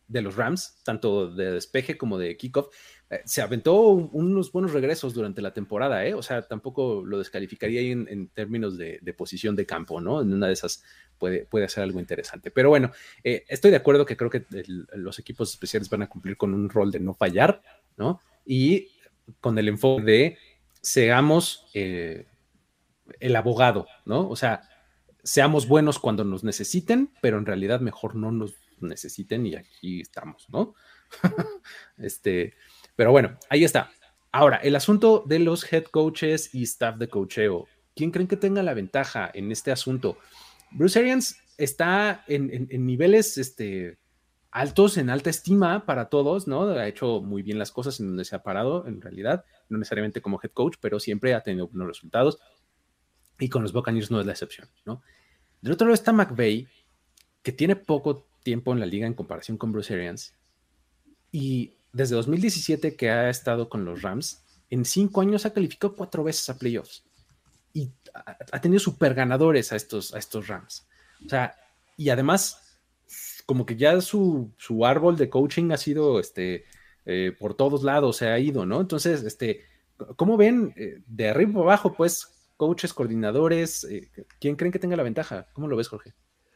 de los Rams, tanto de despeje como de kickoff, eh, se aventó unos buenos regresos durante la temporada, ¿eh? O sea, tampoco lo descalificaría ahí en, términos de, posición de campo, ¿no? En una de esas puede, puede ser algo interesante. Pero bueno, eh, estoy de acuerdo que creo que los equipos especiales van a cumplir con un rol de no fallar, ¿no? Y con el enfoque de seamos eh, el abogado, ¿no? O sea, seamos buenos cuando nos necesiten, pero en realidad mejor no nos necesiten y aquí estamos, ¿no? este, pero bueno, ahí está. Ahora, el asunto de los head coaches y staff de cocheo. ¿Quién creen que tenga la ventaja en este asunto? Bruce Arians está en, niveles este, altos, en alta estima para todos, ¿no? Ha hecho muy bien las cosas en donde se ha parado, en realidad, no necesariamente como head coach, pero siempre ha tenido buenos resultados. Y con los Buccaneers no es la excepción, ¿no? Del otro lado está McVeigh, que tiene poco tiempo en la liga en comparación con Bruce Arians. Y desde 2017 que ha estado con los Rams, en cinco años ha calificado cuatro veces a playoffs. Y ha tenido super ganadores a estos, a estos Rams. O sea, y además, como que ya su, su árbol de coaching ha sido este, eh, por todos lados, se ha ido, ¿no? Entonces, este, ¿cómo ven eh, de arriba abajo, pues, coaches, coordinadores, eh, ¿quién creen que tenga la ventaja? ¿Cómo lo ves, Jorge?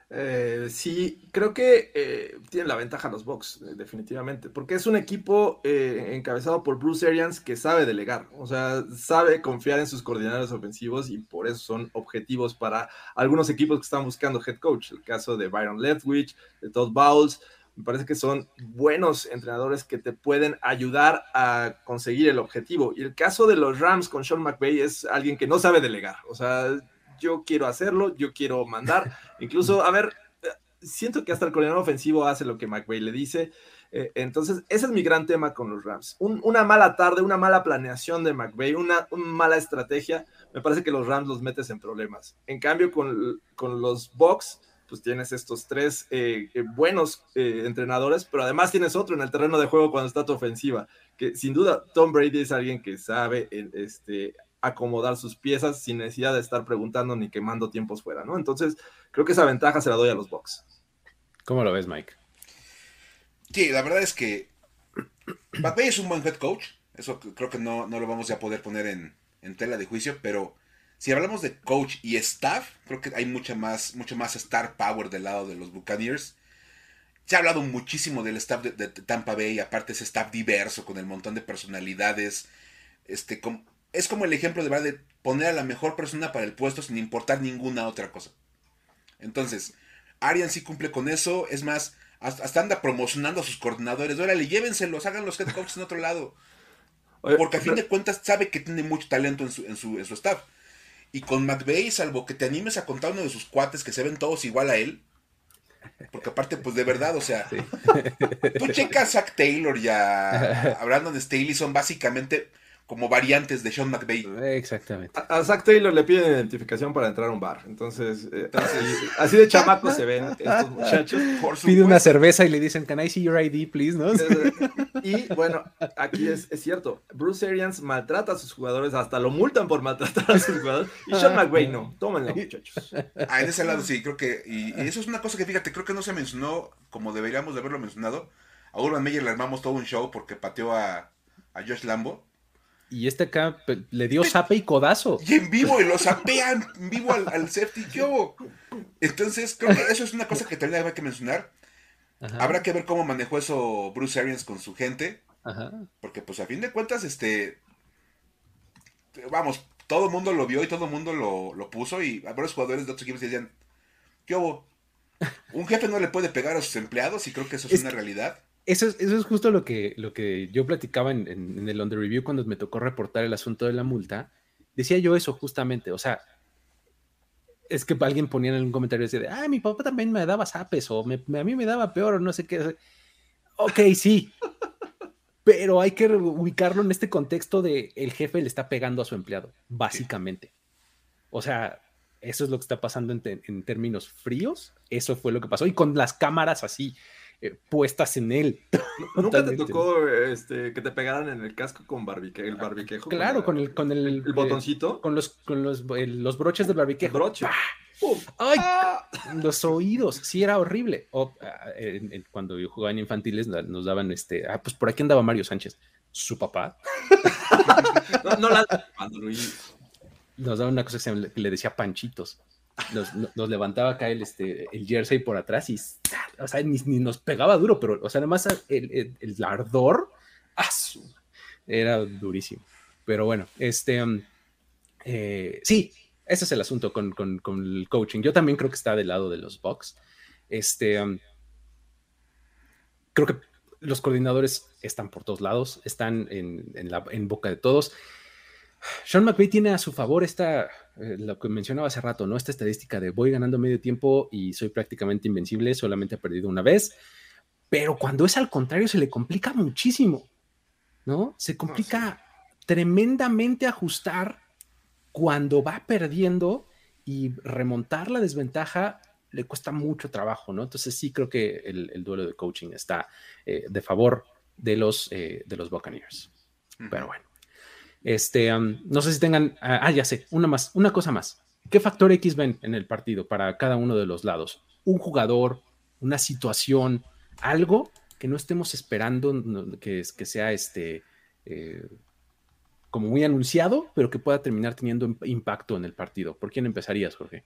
Eh, sí, creo que eh, tienen la ventaja los Bucks, definitivamente, porque es un equipo encabezado por Bruce Arians que sabe delegar, o sea, sabe confiar en sus coordinadores ofensivos y por eso son objetivos para algunos equipos que están buscando head coach. El caso de Byron Leftwich, de Todd Bowles, me parece que son buenos entrenadores que te pueden ayudar a conseguir el objetivo. Y el caso de los Rams con Sean McVay es alguien que no sabe delegar. O sea, yo quiero hacerlo, yo quiero mandar. Incluso, a ver, siento que hasta el coordinador ofensivo hace lo que McVay le dice. Eh, entonces, ese es mi gran tema con los Rams. una mala tarde, una mala planeación de McVay, una, mala estrategia, me parece que los Rams los metes en problemas. En cambio, con, con los Bucks pues tienes estos tres eh, eh, buenos eh, entrenadores, pero además tienes otro en el terreno de juego cuando está tu ofensiva, que sin duda Tom Brady es alguien que sabe este, acomodar sus piezas sin necesidad de estar preguntando ni quemando tiempos fuera, ¿no? Entonces, creo que esa ventaja se la doy a los Bucks. ¿Cómo lo ves, Mike? Sí, la verdad es que McVay es un buen head coach, eso creo que no, no lo vamos a poder poner en, en tela de juicio, pero si hablamos de coach y staff, creo que hay mucha más, mucho más star power del lado de los Buccaneers. Se ha hablado muchísimo del staff de, Tampa Bay, aparte ese staff diverso con el montón de personalidades. Este, es como el ejemplo de verdad de poner a la mejor persona para el puesto sin importar ninguna otra cosa. Entonces, Arian sí cumple con eso. Es más, hasta anda promocionando a sus coordinadores. Órale, llévenselos, hagan los head coaches en otro lado. Porque a fin de cuentas sabe que tiene mucho talento en su, en su, en su staff. Y con McVeigh, salvo que te animes a contar uno de sus cuates que se ven todos igual a él. Porque aparte, pues de verdad, o sea, tú checas a Zach Taylor y a, Brandon Staley son básicamente como variantes de Sean McVay. Exactamente. A, Zach Taylor le piden identificación para entrar a un bar. Entonces, eh, así, de chamacos se ven estos muchachos. Pide una cerveza y le dicen, Can I see your ID, please? ¿no? Y bueno, aquí es, es, cierto. Bruce Arians maltrata a sus jugadores, hasta lo multan por maltratar a sus jugadores. Y Sean McVay no. Tómenlo, muchachos. Ah, en ese lado sí, creo que. Y, y, eso es una cosa que fíjate, creo que no se mencionó como deberíamos de haberlo mencionado A Urban Meyer le armamos todo un show porque pateó a, a Josh Lambo. Y este acá le dio zape y codazo. Y en vivo, y lo zapean en vivo al, al safety. Entonces, creo que eso es una cosa que también hay que mencionar. Habrá que ver cómo manejó eso Bruce Arians con su gente. Porque, pues, a fin de cuentas, este. Vamos, todo el mundo lo vio y todo el mundo lo, puso. Y varios jugadores de otros equipos decían: ¿Qué hubo? Un jefe no le puede pegar a sus empleados y creo que eso es, una realidad. Eso es, eso es justo lo que, lo que yo platicaba en, en, el On The Review cuando me tocó reportar el asunto de la multa. Decía yo eso justamente, o sea, es que alguien ponía en un comentario decía, ah, mi papá también me daba zapes o a mí me daba peor o no sé qué. Ok, sí, pero hay que ubicarlo en este contexto de el jefe le está pegando a su empleado, básicamente. O sea, eso es lo que está pasando en, en, términos fríos. Eso fue lo que pasó. Y con las cámaras así, eh, puestas en él. ¿Nunca te tocó este, que te pegaran en el casco con barbique, el barbiquejo? Claro, con, el, con el, botoncito. Con los, con los, los broches del barbiquejo. Broche. ¡Ay! ¡Ah! Los oídos, sí, era horrible. Ah, cuando yo jugaba en infantiles nos daban este, ah, pues por aquí andaba Mario Sánchez, su papá. no, no la... Nos daban una cosa que le decía panchitos nos, levantaba acá el, este, el jersey por atrás y, o sea, ni, nos pegaba duro, pero, o sea, además el, el, ardor, era durísimo. Pero bueno, este, um, eh, sí, ese es el asunto con, con, el coaching. Yo también creo que está del lado de los Bucks. Este, um, creo que los coordinadores están por todos lados, están en, en, la, en boca de todos. Sean McVay tiene a su favor esta, eh, lo que mencionaba hace rato, ¿no? Esta estadística de voy ganando medio tiempo y soy prácticamente invencible, solamente he perdido una vez. Pero cuando es al contrario, se le complica muchísimo, ¿no? Se complica tremendamente ajustar cuando va perdiendo y remontar la desventaja le cuesta mucho trabajo, ¿no? Entonces sí creo que el, duelo de coaching está eh, de favor de los, eh, de los Buccaneers. Pero bueno. Este, no sé si tengan, ah, ah, ya sé, una más, una cosa más. ¿Qué factor X ven en el partido para cada uno de los lados? Un jugador, una situación, algo que no estemos esperando que, que sea este, eh, como muy anunciado, pero que pueda terminar teniendo impacto en el partido. ¿Por quién empezarías, Jorge?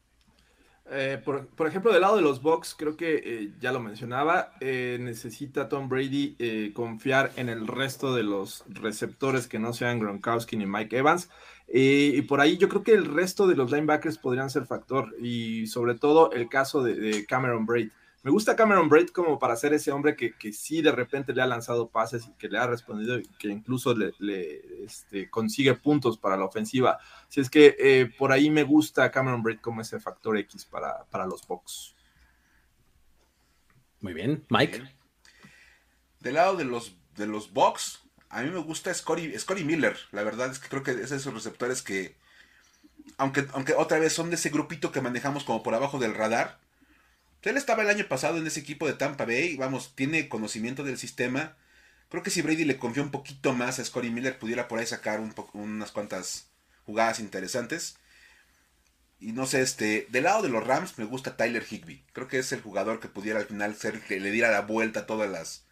Eh, por, ejemplo, del lado de los Bucks, creo que eh, ya lo mencionaba, eh, necesita Tom Brady confiar en el resto de los receptores que no sean Gronkowski ni Mike Evans. y por ahí yo creo que el resto de los linebackers podrían ser factor y sobre todo el caso de Cameron Braid. Me gusta Cameron Braid como para ser ese hombre que, que sí de repente le ha lanzado pases y que le ha respondido y que incluso le, este, consigue puntos para la ofensiva. Así es que eh, por ahí me gusta Cameron Braid como ese factor X para, para los Bucks. Muy bien, Mike. Del lado de los, de los Bucks, a mí me gusta Scotty, Miller. La verdad es que creo que es de esos receptores que, aunque, aunque otra vez son de ese grupito que manejamos como por abajo del radar, él estaba el año pasado en ese equipo de Tampa Bay, vamos, tiene conocimiento del sistema. Creo que si Brady le confió un poquito más a Scotty Miller, pudiera por ahí sacar un unas cuantas jugadas interesantes. Y no sé, este, del lado de los Rams me gusta Tyler Higby. Creo que es el jugador que pudiera al final ser que le diera la vuelta a todas las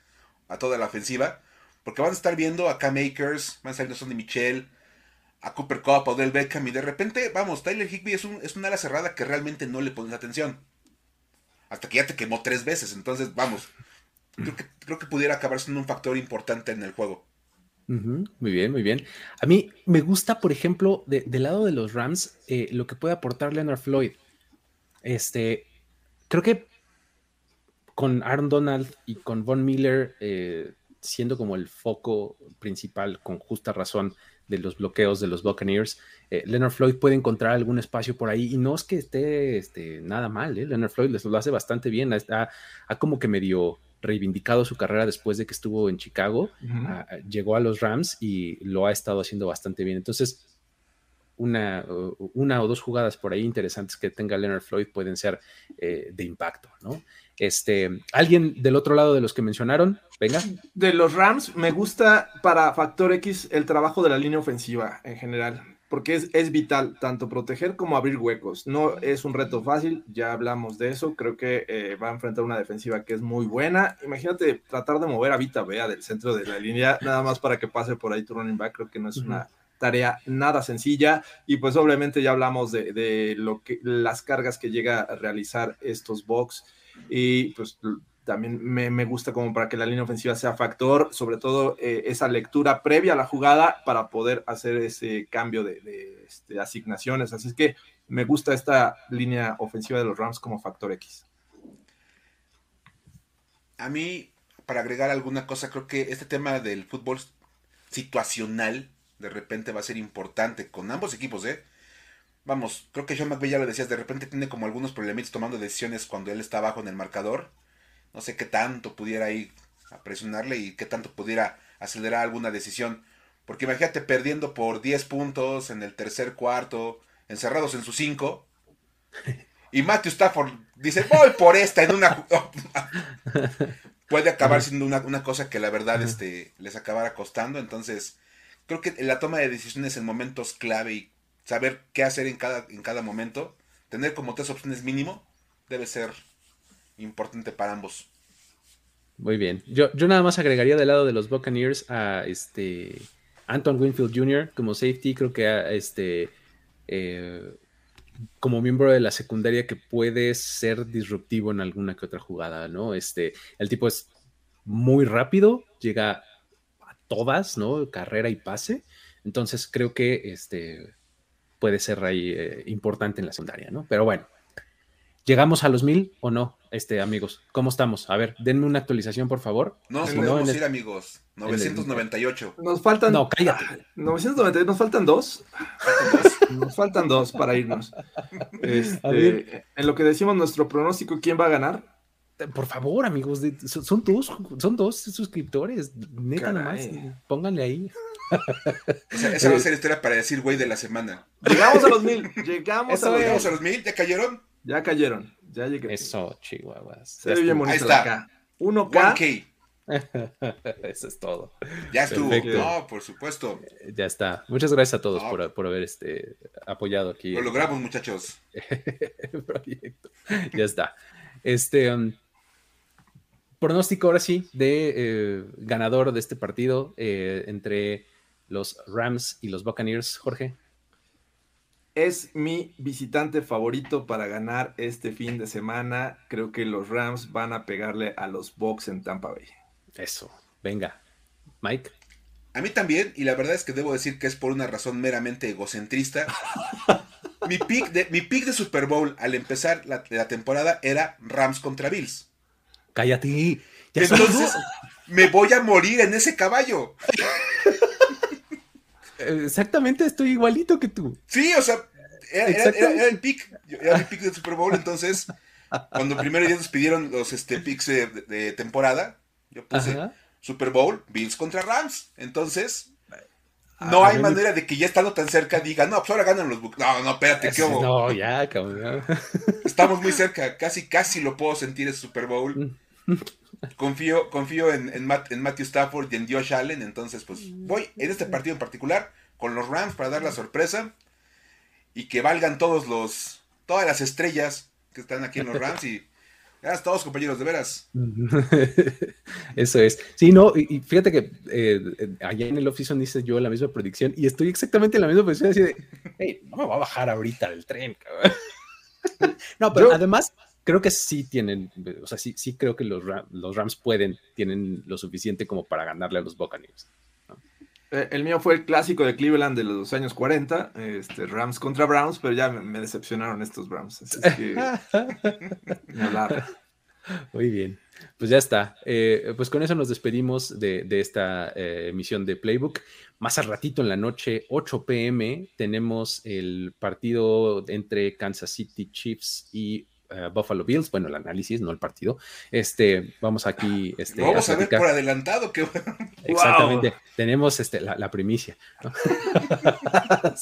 a toda la ofensiva, porque van a estar viendo a Cam Akers, van a estar viendo a Michel, a Cooper Cup, a Odell Beckham y de repente, vamos, Tyler Higby es un es una ala cerrada que realmente no le pones atención hasta que ya te quemó tres veces. Entonces, vamos, creo que, pudiera acabar siendo un factor importante en el juego. muy bien, muy bien. A mí me gusta, por ejemplo, del lado de los Rams, eh, lo que puede aportar Leonard Floyd. Este, creo que con Aaron Donald y con Von Miller eh, siendo como el foco principal, con justa razón, de los bloqueos de los Buccaneers, eh, Leonard Floyd puede encontrar algún espacio por ahí y no es que esté este, nada mal, ¿eh? Leonard Floyd lo hace bastante bien, ha, como que medio reivindicado su carrera después de que estuvo en Chicago, ah, llegó a los Rams y lo ha estado haciendo bastante bien. Entonces, una, una o dos jugadas por ahí interesantes que tenga Leonard Floyd pueden ser eh, de impacto, ¿no? Este, ¿Alguien del otro lado de los que mencionaron? Venga. De los Rams, me gusta para Factor X el trabajo de la línea ofensiva en general. porque es, es, vital tanto proteger como abrir huecos. No es un reto fácil, ya hablamos de eso. Creo que eh, va a enfrentar una defensiva que es muy buena. Imagínate tratar de mover a Vita Bea del centro de la línea, nada más para que pase por ahí tu running back. Creo que no es una tarea nada sencilla. Y pues obviamente ya hablamos de, de lo que las cargas que llega a realizar estos box. Y pues también me, gusta como para que la línea ofensiva sea factor, sobre todo eh, esa lectura previa a la jugada para poder hacer ese cambio de, este, asignaciones. Así es que me gusta esta línea ofensiva de los Rams como factor X. A mí, para agregar alguna cosa, creo que este tema del fútbol situacional de repente va a ser importante con ambos equipos, ¿eh? Vamos, creo que Sean McVay ya lo decías, de repente tiene como algunos problemitas tomando decisiones cuando él está abajo en el marcador no sé qué tanto pudiera ir a presionarle y qué tanto pudiera acelerar alguna decisión. Porque imagínate perdiendo por 10 puntos en el tercer cuarto, encerrados en sus 5. Y Matthew Stafford dice, voy por esta en una... Puede acabar siendo una, cosa que la verdad este, les acabara costando. Entonces, creo que la toma de decisiones en momentos clave y saber qué hacer en cada, en cada momento, tener como tres opciones mínimo, debe ser importante para ambos. Muy bien. Yo, yo nada más agregaría del lado de los Buccaneers a este Anton Winfield Jr. como safety. Creo que este eh, como miembro de la secundaria que puede ser disruptivo en alguna que otra jugada, ¿no? Este, el tipo es muy rápido, llega a todas, ¿no? Carrera y pase. Entonces creo que este puede ser ahí eh, importante en la secundaria, ¿no? Pero bueno, ¿Llegamos a los mil o no, este, amigos? ¿Cómo estamos? A ver, denme una actualización, por favor. No nos podemos ir, amigos. 998. Nos faltan. No, cállate. 998, nos faltan dos. nos faltan dos para irnos. Este, en lo que decimos nuestro pronóstico, ¿quién va a ganar? Por favor, amigos, son dos, son dos suscriptores. Neta, nomás. Pónganle ahí. esa va a ser historia para decir güey de la semana. Llegamos a los mil. Llegamos, a, llegamos a los mil. ¿Ya cayeron? Ya cayeron. Ya llegué. Eso, chihuahuas. Se ve bien bonito Ahí está. Acá. 1K. Eso es todo. Ya estuvo. No, por supuesto. Eh, ya está. Muchas gracias a todos por, por, haber este, apoyado aquí. Lo logramos, muchachos. proyecto. Ya está. Este um, pronóstico ahora sí de eh, ganador de este partido eh, entre los Rams y los Buccaneers, Jorge es mi visitante favorito para ganar este fin de semana. Creo que los Rams van a pegarle a los Bucks en Tampa Bay. Eso, venga. Mike. A mí también, y la verdad es que debo decir que es por una razón meramente egocentrista. mi, pick de, mi pick de Super Bowl al empezar la, temporada era Rams contra Bills. Cállate. Entonces, me voy a morir en ese caballo. Exactamente, estoy igualito que tú. Sí, o sea, era, el pick, era el pick del Super Bowl, entonces, cuando primero ya nos pidieron los este, picks de, temporada, yo puse Super Bowl, Bills contra Rams. Entonces, ah, no hay manera de que ya estando tan cerca diga, no, pues ahora ganan los Bucks. No, no, espérate, ¿qué hubo? No, ya, cabrón. Estamos muy cerca, casi, casi lo puedo sentir ese Super Bowl. Confío, confío en, en, Matthew Stafford y en Josh Allen. Entonces, pues voy en este partido en particular con los Rams para dar la sorpresa y que valgan todos los, todas las estrellas que están aquí en los Rams y gracias a todos compañeros, de veras. Eso es. Sí, no, y, fíjate que eh, allá en el oficio dice yo la misma predicción y estoy exactamente en la misma posición así de, hey, no me voy a bajar ahorita del tren, cabrón. no, pero además creo que sí tienen, o sea, sí, sí creo que los, los Rams pueden, tienen lo suficiente como para ganarle a los Buccaneers. Eh, el mío fue el clásico de Cleveland de los años 40, este, Rams contra Browns, pero ya me, decepcionaron estos Browns. Así que, Muy bien, pues ya está. Eh, pues con eso nos despedimos de, esta eh, emisión de Playbook. Más al ratito en la noche, 8 pm, tenemos el partido entre Kansas City Chiefs y eh, Buffalo Bills, bueno, el análisis, no el partido. Este, vamos aquí. Este, vamos a, ver por adelantado que Exactamente. Tenemos este, la, primicia.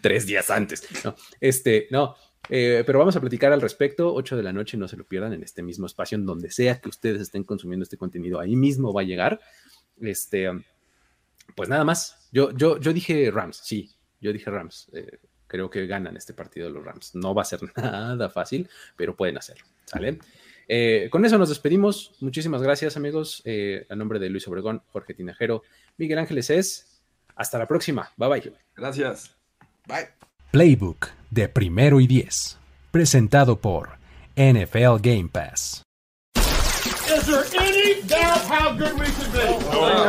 Tres días antes. No, este, no. Eh, pero vamos a platicar al respecto. 8 de la noche, no se lo pierdan en este mismo espacio, en donde sea que ustedes estén consumiendo este contenido, ahí mismo va a llegar. Este, pues nada más. Yo, yo, yo dije Rams, sí, Yo dije Rams. Eh, creo que ganan este partido los Rams. No va a ser nada fácil, pero pueden hacerlo. ¿Sale? Eh, con eso nos despedimos. Muchísimas gracias, amigos. Eh, a nombre de Luis Obregón, Jorge Tinajero, Miguel Ángeles es. Hasta la próxima. Bye bye. Gracias. Bye. Playbook de primero y diez. Presentado por NFL Game Pass.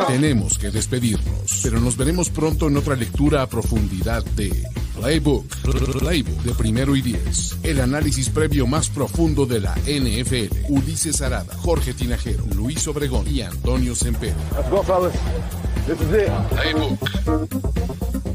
Tenemos que despedirnos, pero nos veremos pronto en otra lectura a profundidad de Playbook, Playbook de primero y diez. El análisis previo más profundo de la NFL. Ulises Arada, Jorge Tinajero, Luis Obregón y Antonio Sempere. Let's go, fellas. This is it. Playbook.